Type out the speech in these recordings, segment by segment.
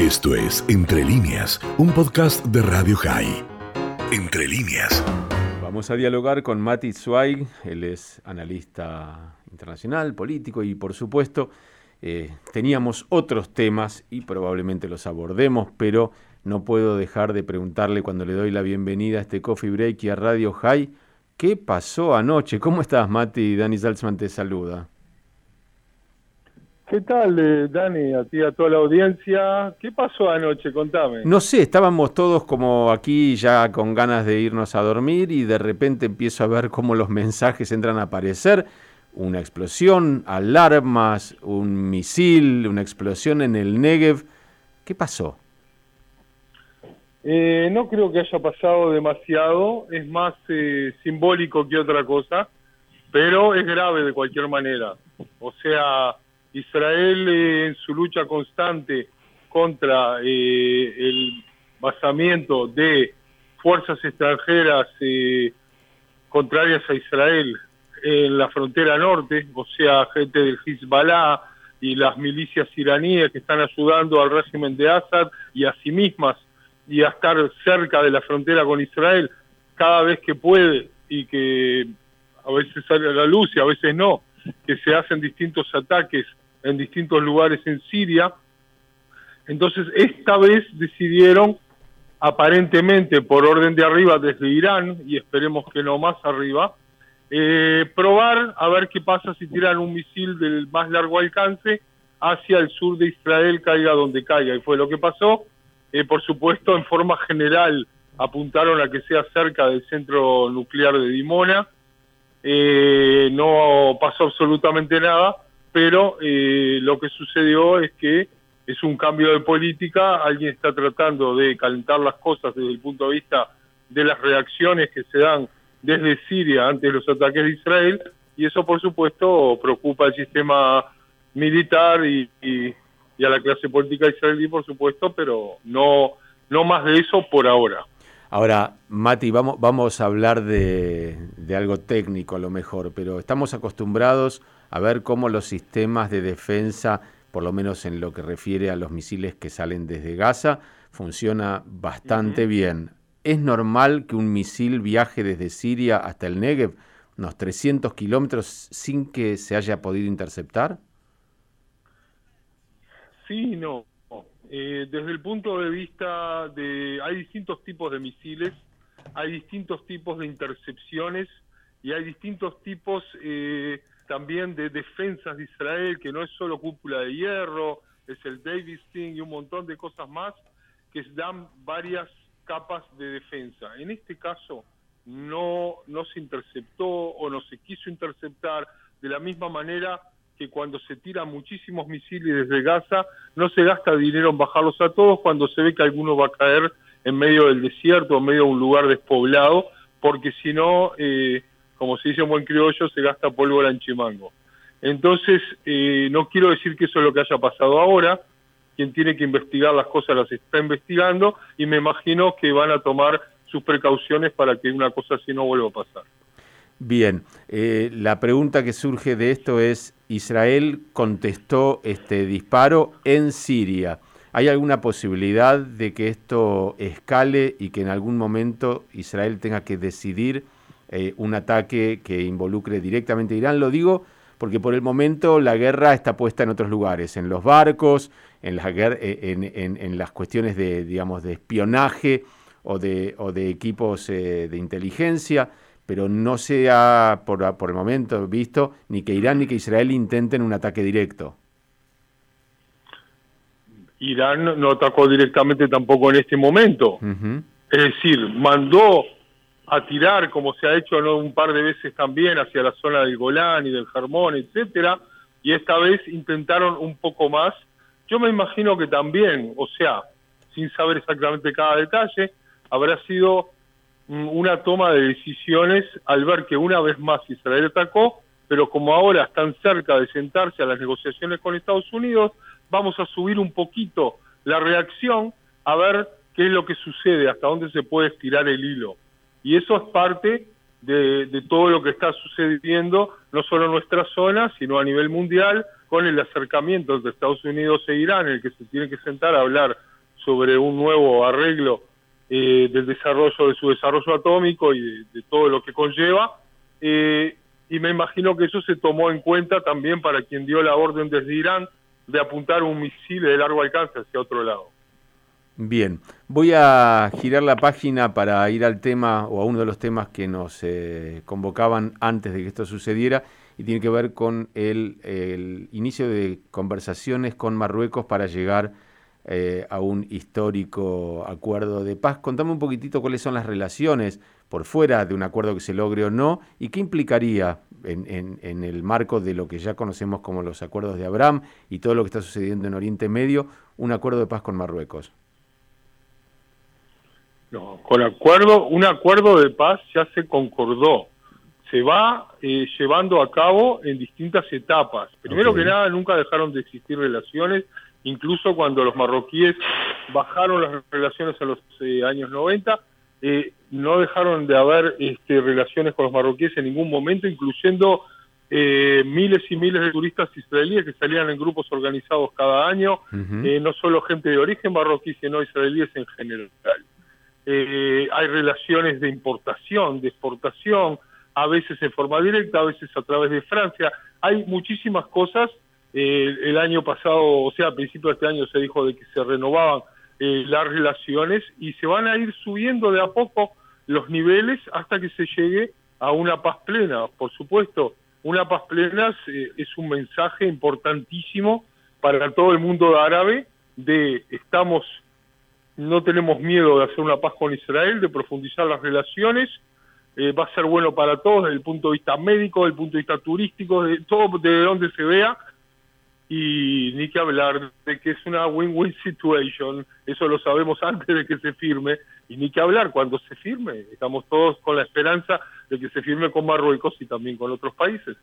Esto es Entre líneas, un podcast de Radio High. Entre líneas. Vamos a dialogar con Mati Zweig, él es analista internacional, político y por supuesto eh, teníamos otros temas y probablemente los abordemos, pero no puedo dejar de preguntarle cuando le doy la bienvenida a este Coffee Break y a Radio High, ¿qué pasó anoche? ¿Cómo estás Mati? Dani Salzman te saluda. ¿Qué tal, eh, Dani? A ti, y a toda la audiencia. ¿Qué pasó anoche? Contame. No sé, estábamos todos como aquí ya con ganas de irnos a dormir y de repente empiezo a ver cómo los mensajes entran a aparecer. Una explosión, alarmas, un misil, una explosión en el Negev. ¿Qué pasó? Eh, no creo que haya pasado demasiado, es más eh, simbólico que otra cosa, pero es grave de cualquier manera. O sea, Israel eh, en su lucha constante contra eh, el basamiento de fuerzas extranjeras eh, contrarias a Israel en la frontera norte, o sea, gente del Hezbollah y las milicias iraníes que están ayudando al régimen de Assad y a sí mismas y a estar cerca de la frontera con Israel cada vez que puede y que a veces sale a la luz y a veces no, que se hacen distintos ataques en distintos lugares en Siria. Entonces, esta vez decidieron, aparentemente por orden de arriba desde Irán, y esperemos que no más arriba, eh, probar a ver qué pasa si tiran un misil del más largo alcance hacia el sur de Israel, caiga donde caiga. Y fue lo que pasó. Eh, por supuesto, en forma general, apuntaron a que sea cerca del centro nuclear de Dimona. Eh, no pasó absolutamente nada pero eh, lo que sucedió es que es un cambio de política, alguien está tratando de calentar las cosas desde el punto de vista de las reacciones que se dan desde Siria ante los ataques de Israel, y eso por supuesto preocupa al sistema militar y, a la clase política israelí, por supuesto, pero no, no más de eso por ahora. Ahora, Mati, vamos, vamos a hablar de, de algo técnico a lo mejor, pero estamos acostumbrados a ver cómo los sistemas de defensa, por lo menos en lo que refiere a los misiles que salen desde Gaza, funciona bastante bien. ¿Es normal que un misil viaje desde Siria hasta el Negev, unos 300 kilómetros, sin que se haya podido interceptar? Sí, no. Eh, desde el punto de vista de... Hay distintos tipos de misiles, hay distintos tipos de intercepciones y hay distintos tipos eh, también de defensas de Israel, que no es solo cúpula de hierro, es el Davis Thing y un montón de cosas más que dan varias capas de defensa. En este caso no, no se interceptó o no se quiso interceptar de la misma manera que cuando se tiran muchísimos misiles desde Gaza, no se gasta dinero en bajarlos a todos cuando se ve que alguno va a caer en medio del desierto, en medio de un lugar despoblado, porque si no, eh, como se dice en buen criollo, se gasta pólvora en chimango. Entonces, eh, no quiero decir que eso es lo que haya pasado ahora, quien tiene que investigar las cosas las está investigando y me imagino que van a tomar sus precauciones para que una cosa así no vuelva a pasar. Bien, eh, la pregunta que surge de esto es, Israel contestó este disparo en Siria. ¿Hay alguna posibilidad de que esto escale y que en algún momento Israel tenga que decidir eh, un ataque que involucre directamente a Irán. Lo digo porque por el momento la guerra está puesta en otros lugares, en los barcos, en, eh, en, las cuestiones de, digamos, de espionaje o de, o de equipos eh, de inteligencia, pero no se ha por, por el momento visto ni que Irán ni que Israel intenten un ataque directo. Irán no atacó directamente tampoco en este momento. Es decir, mandó a tirar, como se ha hecho ¿no? un par de veces también, hacia la zona del Golán y del Germón, etcétera, y esta vez intentaron un poco más. Yo me imagino que también, o sea, sin saber exactamente cada detalle, habrá sido mm, una toma de decisiones al ver que una vez más Israel atacó, pero como ahora están cerca de sentarse a las negociaciones con Estados Unidos, vamos a subir un poquito la reacción a ver qué es lo que sucede, hasta dónde se puede estirar el hilo. Y eso es parte de, todo lo que está sucediendo, no solo en nuestra zona, sino a nivel mundial, con el acercamiento entre Estados Unidos e Irán, en el que se tiene que sentar a hablar sobre un nuevo arreglo eh, del desarrollo de su desarrollo atómico y de, todo lo que conlleva. Eh, y me imagino que eso se tomó en cuenta también para quien dio la orden desde Irán de apuntar un misil de largo alcance hacia otro lado. Bien, voy a girar la página para ir al tema o a uno de los temas que nos eh, convocaban antes de que esto sucediera y tiene que ver con el, inicio de conversaciones con Marruecos para llegar eh, a un histórico acuerdo de paz. Contame un poquitito cuáles son las relaciones por fuera de un acuerdo que se logre o no y qué implicaría en, en el marco de lo que ya conocemos como los acuerdos de Abraham y todo lo que está sucediendo en Oriente Medio, un acuerdo de paz con Marruecos. No, con acuerdo, un acuerdo de paz ya se concordó se va eh, llevando a cabo en distintas etapas. Primero que nada, nunca dejaron de existir relaciones, incluso cuando los marroquíes bajaron las relaciones a los eh, años 90, eh, no dejaron de haber este, relaciones con los marroquíes en ningún momento, incluyendo miles y miles de turistas israelíes que salían en grupos organizados cada año, no solo gente de origen marroquí, sino israelíes en general. Hay relaciones de importación, de exportación, a veces en forma directa, a veces a través de Francia. Hay muchísimas cosas. Eh, el año pasado, o sea, a principios de este año se dijo de que se renovaban eh, las relaciones y se van a ir subiendo de a poco los niveles hasta que se llegue a una paz plena. Por supuesto, una paz plena es, es un mensaje importantísimo para todo el mundo árabe de estamos no tenemos miedo de hacer una paz con Israel, de profundizar las relaciones eh, va a ser bueno para todos desde el punto de vista médico, desde el punto de vista turístico, de todo de donde se vea. Y ni que hablar de que es una win-win situation, eso lo sabemos antes de que se firme, y ni que hablar cuando se firme. Estamos todos con la esperanza de que se firme con Marruecos y también con otros países.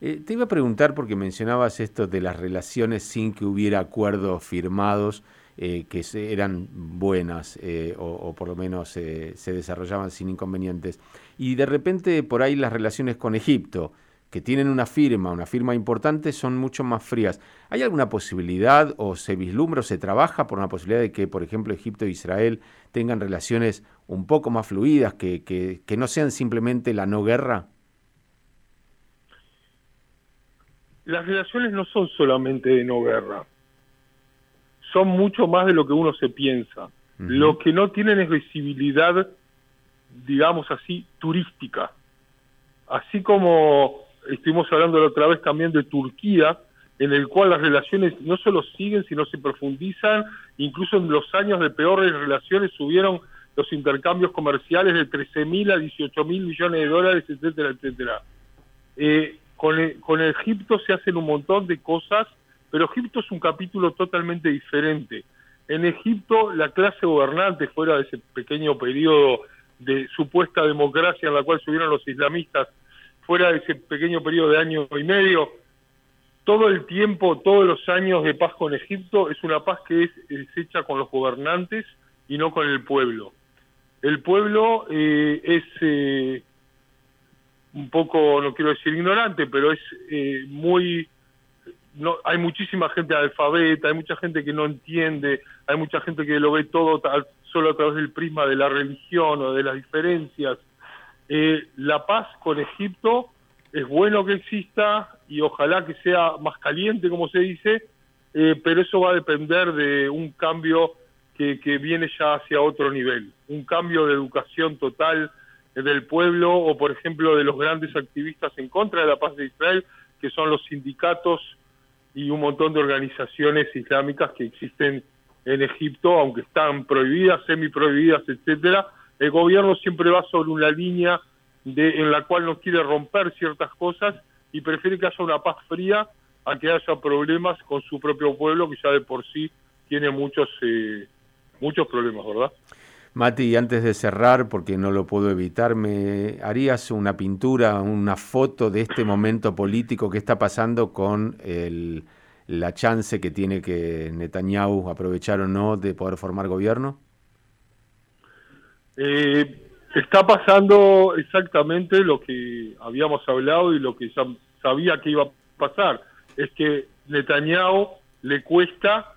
Eh, te iba a preguntar, porque mencionabas esto de las relaciones sin que hubiera acuerdos firmados. Eh, que eran buenas eh, o, por lo menos eh, se desarrollaban sin inconvenientes. Y de repente por ahí las relaciones con Egipto, que tienen una firma, una firma importante, son mucho más frías. ¿Hay alguna posibilidad o se vislumbra o se trabaja por una posibilidad de que, por ejemplo, Egipto e Israel tengan relaciones un poco más fluidas, que, que, que no sean simplemente la no guerra? Las relaciones no son solamente de no guerra son mucho más de lo que uno se piensa. Lo que no tienen es visibilidad, digamos así, turística. Así como estuvimos hablando la otra vez también de Turquía, en el cual las relaciones no solo siguen, sino se profundizan, incluso en los años de peores relaciones subieron los intercambios comerciales de 13 mil a 18 mil millones de dólares, etcétera, etcétera. Eh, con, con Egipto se hacen un montón de cosas pero Egipto es un capítulo totalmente diferente. En Egipto la clase gobernante, fuera de ese pequeño periodo de supuesta democracia en la cual subieron los islamistas, fuera de ese pequeño periodo de año y medio, todo el tiempo, todos los años de paz con Egipto es una paz que es, hecha con los gobernantes y no con el pueblo. El pueblo eh, es eh, un poco, no quiero decir ignorante, pero es eh, muy no, hay muchísima gente alfabeta, hay mucha gente que no entiende, hay mucha gente que lo ve todo solo a través del prisma de la religión o de las diferencias. Eh, la paz con Egipto es bueno que exista y ojalá que sea más caliente, como se dice, eh, pero eso va a depender de un cambio que, que viene ya hacia otro nivel, un cambio de educación total del pueblo o, por ejemplo, de los grandes activistas en contra de la paz de Israel, que son los sindicatos y un montón de organizaciones islámicas que existen en Egipto, aunque están prohibidas, semi prohibidas, etcétera, el gobierno siempre va sobre una línea de, en la cual no quiere romper ciertas cosas y prefiere que haya una paz fría a que haya problemas con su propio pueblo que ya de por sí tiene muchos eh, muchos problemas, ¿verdad? Mati, antes de cerrar, porque no lo puedo evitar, ¿me harías una pintura, una foto de este momento político que está pasando con el, la chance que tiene que Netanyahu aprovechar o no de poder formar gobierno? Eh, está pasando exactamente lo que habíamos hablado y lo que sabía que iba a pasar. Es que Netanyahu le cuesta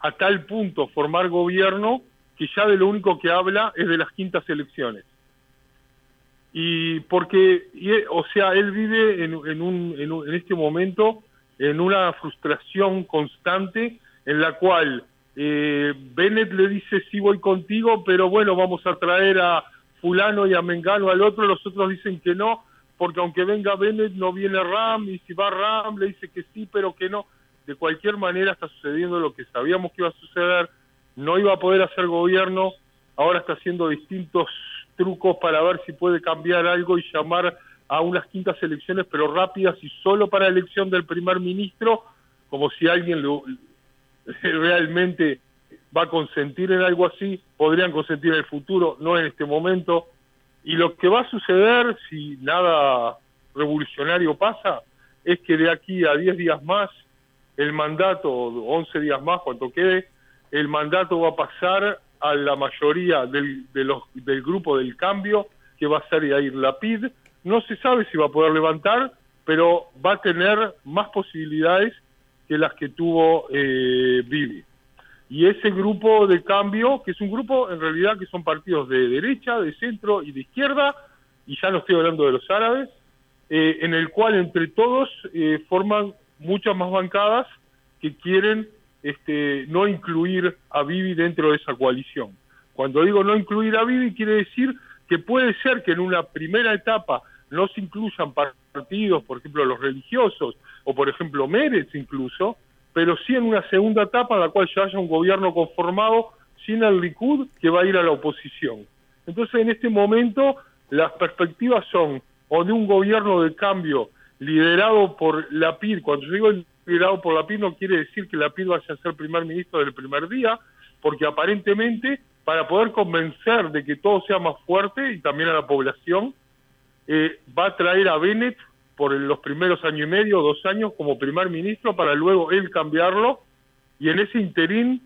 a tal punto formar gobierno que ya de lo único que habla es de las quintas elecciones. Y porque, o sea, él vive en, un, en, este momento en una frustración constante en la cual eh, Bennett le dice sí voy contigo, pero bueno, vamos a traer a fulano y a Mengano al otro, los otros dicen que no, porque aunque venga Bennett no viene Ram, y si va Ram le dice que sí, pero que no. De cualquier manera está sucediendo lo que sabíamos que iba a suceder, no iba a poder hacer gobierno, ahora está haciendo distintos trucos para ver si puede cambiar algo y llamar a unas quintas elecciones, pero rápidas y solo para elección del primer ministro, como si alguien lo, realmente va a consentir en algo así, podrían consentir en el futuro, no en este momento. Y lo que va a suceder si nada revolucionario pasa es que de aquí a 10 días más, el mandato, 11 días más, cuanto quede, el mandato va a pasar a la mayoría del, de los, del grupo del cambio, que va a ser Yair Lapid. No se sabe si va a poder levantar, pero va a tener más posibilidades que las que tuvo eh, Bibi. Y ese grupo de cambio, que es un grupo en realidad que son partidos de derecha, de centro y de izquierda, y ya no estoy hablando de los árabes, eh, en el cual entre todos eh, forman muchas más bancadas que quieren este, no incluir a Bibi dentro de esa coalición. Cuando digo no incluir a Bibi, quiere decir que puede ser que en una primera etapa no se incluyan partidos, por ejemplo, los religiosos, o por ejemplo Mérez incluso, pero sí en una segunda etapa en la cual ya haya un gobierno conformado sin el Likud que va a ir a la oposición. Entonces, en este momento, las perspectivas son o de un gobierno de cambio liderado por la PID, cuando yo digo liderado por la PID no quiere decir que la PID vaya a ser primer ministro del primer día, porque aparentemente para poder convencer de que todo sea más fuerte y también a la población, eh, va a traer a Bennett por los primeros año y medio, dos años como primer ministro para luego él cambiarlo y en ese interín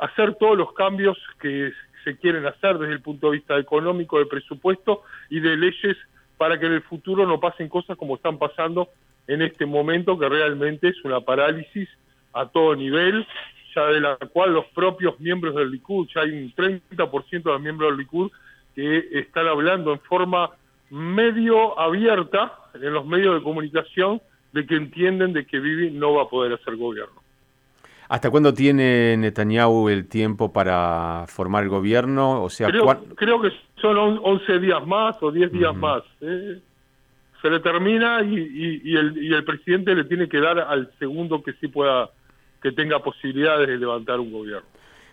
hacer todos los cambios que se quieren hacer desde el punto de vista económico, de presupuesto y de leyes para que en el futuro no pasen cosas como están pasando en este momento, que realmente es una parálisis a todo nivel, ya de la cual los propios miembros del Likud, ya hay un 30% de los miembros del Likud que están hablando en forma medio abierta en los medios de comunicación de que entienden de que Bibi no va a poder hacer gobierno. ¿Hasta cuándo tiene Netanyahu el tiempo para formar el gobierno? O sea, creo, que son 11 días más o 10 días más. ¿eh? Se le termina y, el, el presidente le tiene que dar al segundo que sí pueda, que tenga posibilidades de levantar un gobierno.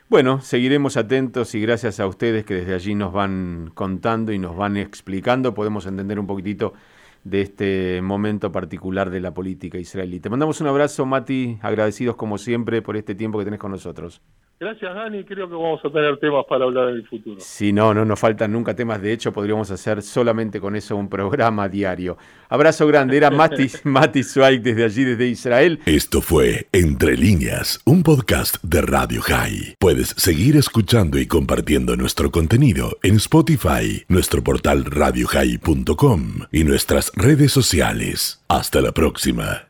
Bueno, seguiremos atentos y gracias a ustedes que desde allí nos van contando y nos van explicando, podemos entender un poquitito de este momento particular de la política israelí. Te mandamos un abrazo, Mati, agradecidos como siempre por este tiempo que tenés con nosotros. Gracias, Dani. Creo que vamos a tener temas para hablar en el futuro. Sí, no, no nos faltan nunca temas. De hecho, podríamos hacer solamente con eso un programa diario. Abrazo grande. Era Mati, Mati Zweig desde allí, desde Israel. Esto fue Entre Líneas, un podcast de Radio High. Puedes seguir escuchando y compartiendo nuestro contenido en Spotify, nuestro portal radiohigh.com y nuestras redes sociales. Hasta la próxima.